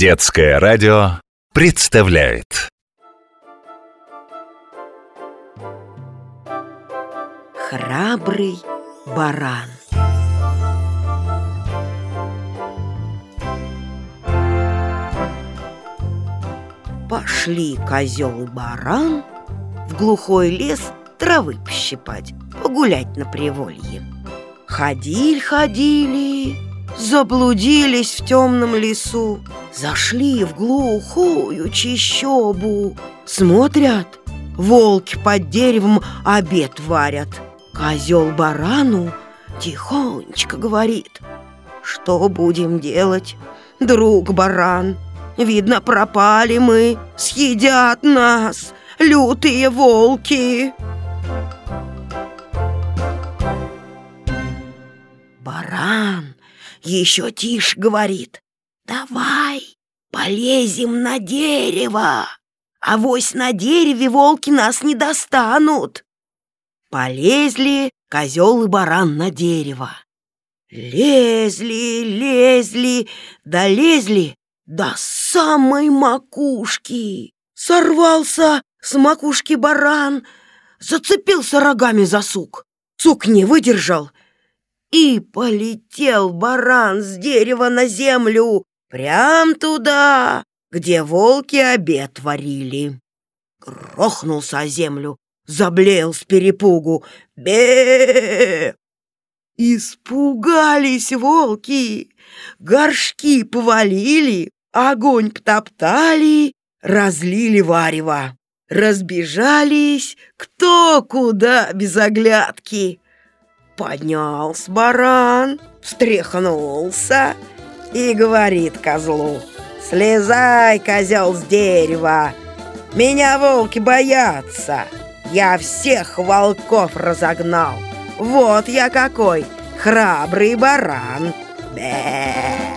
Детское радио представляет. Храбрый баран. Пошли козел и баран в глухой лес травы пощипать, погулять на приволье. Ходили, ходили, заблудились в темном лесу, зашли в глухую чищобу. Смотрят, волки под деревом обед варят. Козел барану тихонечко говорит, что будем делать, друг баран? Видно, пропали мы, съедят нас лютые волки. Баран еще тише говорит. Давай полезем на дерево. а Авось на дереве волки нас не достанут. Полезли козел и баран на дерево. Лезли, лезли, долезли до самой макушки. Сорвался с макушки баран, зацепился рогами за сук. Сук не выдержал, и полетел баран с дерева на землю, прям туда, где волки обед варили. Грохнулся о землю, заблеял с перепугу. бе Испугались волки, горшки повалили, огонь потоптали, разлили варево. Разбежались кто куда без оглядки. Поднялся баран, встряхнулся и говорит козлу, «Слезай, козел, с дерева! Меня волки боятся! Я всех волков разогнал! Вот я какой храбрый баран!» Бе!